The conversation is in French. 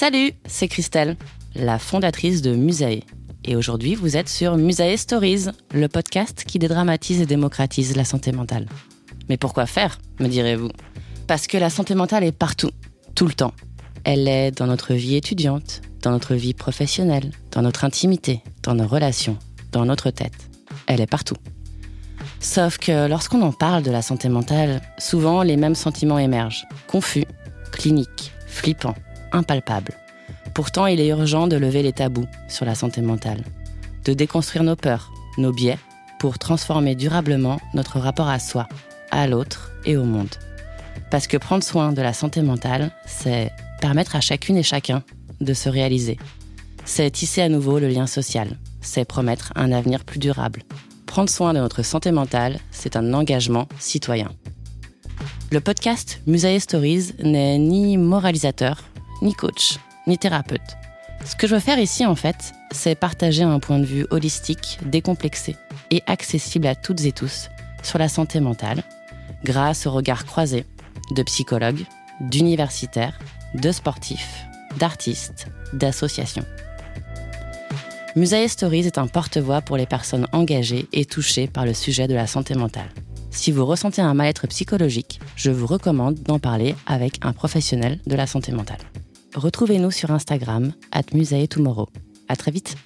Salut, c'est Christelle, la fondatrice de Musae. Et aujourd'hui, vous êtes sur Musae Stories, le podcast qui dédramatise et démocratise la santé mentale. Mais pourquoi faire, me direz-vous? Parce que la santé mentale est partout, tout le temps. Elle est dans notre vie étudiante, dans notre vie professionnelle, dans notre intimité, dans nos relations, dans notre tête. Elle est partout. Sauf que lorsqu'on en parle de la santé mentale, souvent les mêmes sentiments émergent. Confus, cliniques, flippants impalpable. Pourtant, il est urgent de lever les tabous sur la santé mentale, de déconstruire nos peurs, nos biais, pour transformer durablement notre rapport à soi, à l'autre et au monde. Parce que prendre soin de la santé mentale, c'est permettre à chacune et chacun de se réaliser. C'est tisser à nouveau le lien social, c'est promettre un avenir plus durable. Prendre soin de notre santé mentale, c'est un engagement citoyen. Le podcast Musae Stories n'est ni moralisateur, ni coach, ni thérapeute. Ce que je veux faire ici, en fait, c'est partager un point de vue holistique, décomplexé et accessible à toutes et tous sur la santé mentale, grâce au regard croisé de psychologues, d'universitaires, de sportifs, d'artistes, d'associations. Musae Stories est un porte-voix pour les personnes engagées et touchées par le sujet de la santé mentale. Si vous ressentez un mal-être psychologique, je vous recommande d'en parler avec un professionnel de la santé mentale. Retrouvez-nous sur Instagram, at Tomorrow. À très vite!